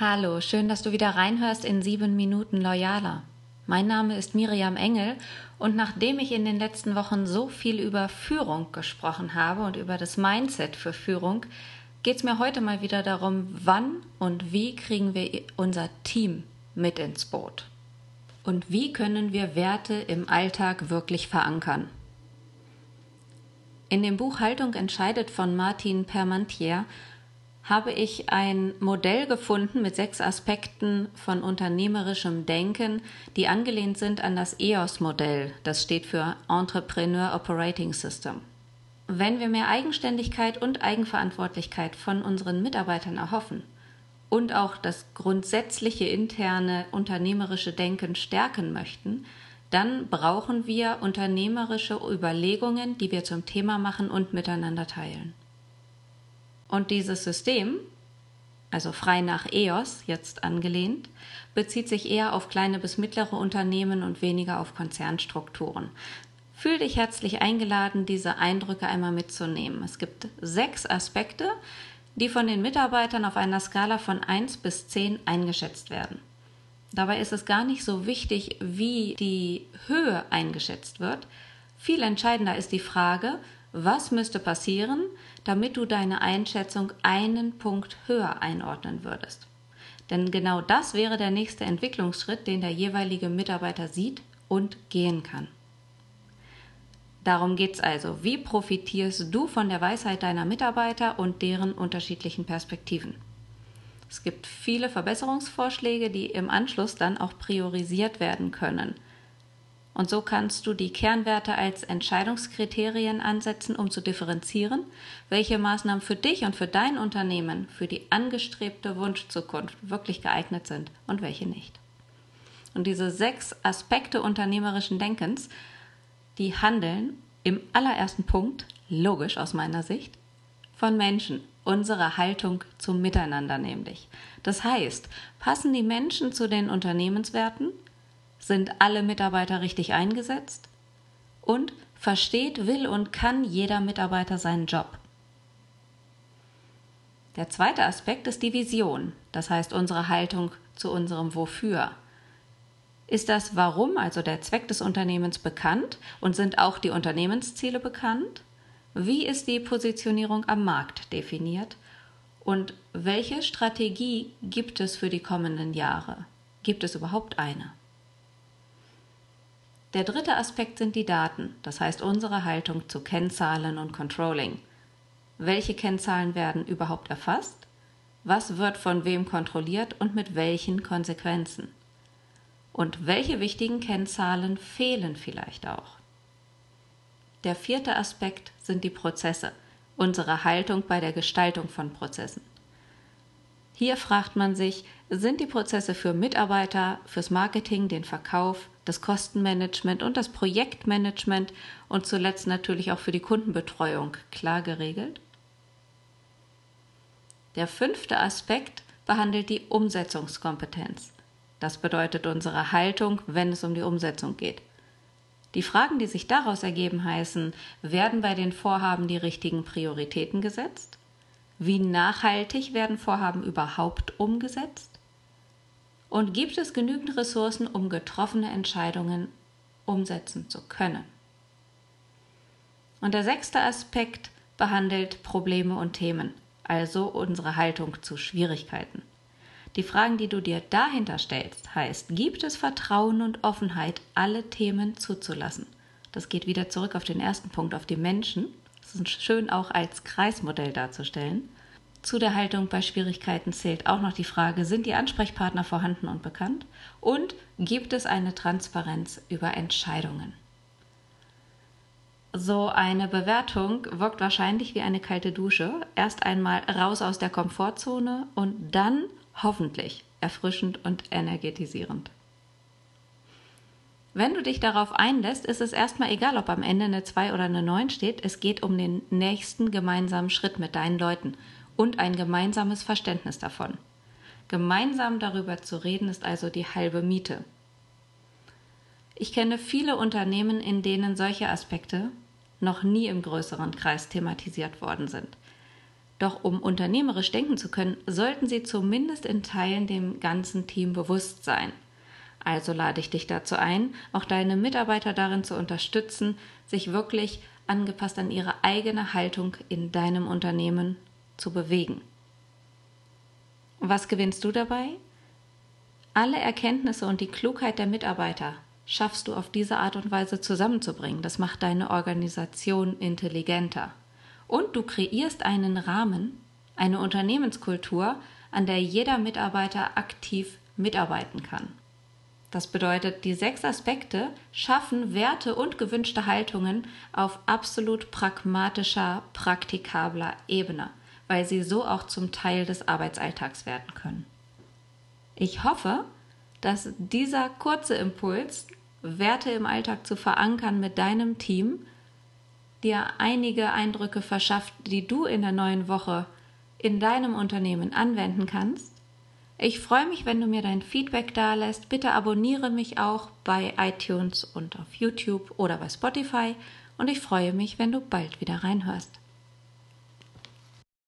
Hallo, schön, dass du wieder reinhörst in sieben Minuten Loyaler. Mein Name ist Miriam Engel und nachdem ich in den letzten Wochen so viel über Führung gesprochen habe und über das Mindset für Führung, geht es mir heute mal wieder darum, wann und wie kriegen wir unser Team mit ins Boot. Und wie können wir Werte im Alltag wirklich verankern? In dem Buch Haltung entscheidet von Martin Permantier habe ich ein Modell gefunden mit sechs Aspekten von unternehmerischem Denken, die angelehnt sind an das EOS-Modell. Das steht für Entrepreneur Operating System. Wenn wir mehr Eigenständigkeit und Eigenverantwortlichkeit von unseren Mitarbeitern erhoffen und auch das grundsätzliche interne unternehmerische Denken stärken möchten, dann brauchen wir unternehmerische Überlegungen, die wir zum Thema machen und miteinander teilen. Und dieses System, also frei nach EOS jetzt angelehnt, bezieht sich eher auf kleine bis mittlere Unternehmen und weniger auf Konzernstrukturen. Fühl dich herzlich eingeladen, diese Eindrücke einmal mitzunehmen. Es gibt sechs Aspekte, die von den Mitarbeitern auf einer Skala von 1 bis 10 eingeschätzt werden. Dabei ist es gar nicht so wichtig, wie die Höhe eingeschätzt wird. Viel entscheidender ist die Frage, was müsste passieren, damit du deine Einschätzung einen Punkt höher einordnen würdest? Denn genau das wäre der nächste Entwicklungsschritt, den der jeweilige Mitarbeiter sieht und gehen kann. Darum geht es also. Wie profitierst du von der Weisheit deiner Mitarbeiter und deren unterschiedlichen Perspektiven? Es gibt viele Verbesserungsvorschläge, die im Anschluss dann auch priorisiert werden können. Und so kannst du die Kernwerte als Entscheidungskriterien ansetzen, um zu differenzieren, welche Maßnahmen für dich und für dein Unternehmen, für die angestrebte Wunschzukunft wirklich geeignet sind und welche nicht. Und diese sechs Aspekte unternehmerischen Denkens, die handeln im allerersten Punkt, logisch aus meiner Sicht, von Menschen, unserer Haltung zum Miteinander nämlich. Das heißt, passen die Menschen zu den Unternehmenswerten, sind alle Mitarbeiter richtig eingesetzt? Und versteht, will und kann jeder Mitarbeiter seinen Job? Der zweite Aspekt ist die Vision, das heißt unsere Haltung zu unserem Wofür. Ist das Warum, also der Zweck des Unternehmens, bekannt und sind auch die Unternehmensziele bekannt? Wie ist die Positionierung am Markt definiert? Und welche Strategie gibt es für die kommenden Jahre? Gibt es überhaupt eine? Der dritte Aspekt sind die Daten, das heißt unsere Haltung zu Kennzahlen und Controlling. Welche Kennzahlen werden überhaupt erfasst? Was wird von wem kontrolliert und mit welchen Konsequenzen? Und welche wichtigen Kennzahlen fehlen vielleicht auch? Der vierte Aspekt sind die Prozesse, unsere Haltung bei der Gestaltung von Prozessen. Hier fragt man sich, sind die Prozesse für Mitarbeiter, fürs Marketing, den Verkauf, das Kostenmanagement und das Projektmanagement und zuletzt natürlich auch für die Kundenbetreuung klar geregelt? Der fünfte Aspekt behandelt die Umsetzungskompetenz. Das bedeutet unsere Haltung, wenn es um die Umsetzung geht. Die Fragen, die sich daraus ergeben, heißen, werden bei den Vorhaben die richtigen Prioritäten gesetzt? Wie nachhaltig werden Vorhaben überhaupt umgesetzt? Und gibt es genügend Ressourcen, um getroffene Entscheidungen umsetzen zu können? Und der sechste Aspekt behandelt Probleme und Themen, also unsere Haltung zu Schwierigkeiten. Die Fragen, die du dir dahinter stellst, heißt, gibt es Vertrauen und Offenheit, alle Themen zuzulassen? Das geht wieder zurück auf den ersten Punkt, auf die Menschen. Das ist schön auch als Kreismodell darzustellen. Zu der Haltung bei Schwierigkeiten zählt auch noch die Frage, sind die Ansprechpartner vorhanden und bekannt? Und gibt es eine Transparenz über Entscheidungen? So eine Bewertung wirkt wahrscheinlich wie eine kalte Dusche. Erst einmal raus aus der Komfortzone und dann hoffentlich erfrischend und energetisierend. Wenn du dich darauf einlässt, ist es erstmal egal, ob am Ende eine 2 oder eine 9 steht. Es geht um den nächsten gemeinsamen Schritt mit deinen Leuten und ein gemeinsames Verständnis davon. Gemeinsam darüber zu reden ist also die halbe Miete. Ich kenne viele Unternehmen, in denen solche Aspekte noch nie im größeren Kreis thematisiert worden sind. Doch um unternehmerisch denken zu können, sollten sie zumindest in Teilen dem ganzen Team bewusst sein. Also lade ich dich dazu ein, auch deine Mitarbeiter darin zu unterstützen, sich wirklich angepasst an ihre eigene Haltung in deinem Unternehmen zu bewegen. Was gewinnst du dabei? Alle Erkenntnisse und die Klugheit der Mitarbeiter schaffst du auf diese Art und Weise zusammenzubringen. Das macht deine Organisation intelligenter. Und du kreierst einen Rahmen, eine Unternehmenskultur, an der jeder Mitarbeiter aktiv mitarbeiten kann. Das bedeutet, die sechs Aspekte schaffen Werte und gewünschte Haltungen auf absolut pragmatischer, praktikabler Ebene, weil sie so auch zum Teil des Arbeitsalltags werden können. Ich hoffe, dass dieser kurze Impuls, Werte im Alltag zu verankern mit deinem Team, dir einige Eindrücke verschafft, die du in der neuen Woche in deinem Unternehmen anwenden kannst ich freue mich, wenn du mir dein Feedback da lässt. Bitte abonniere mich auch bei iTunes und auf YouTube oder bei Spotify. Und ich freue mich, wenn du bald wieder reinhörst.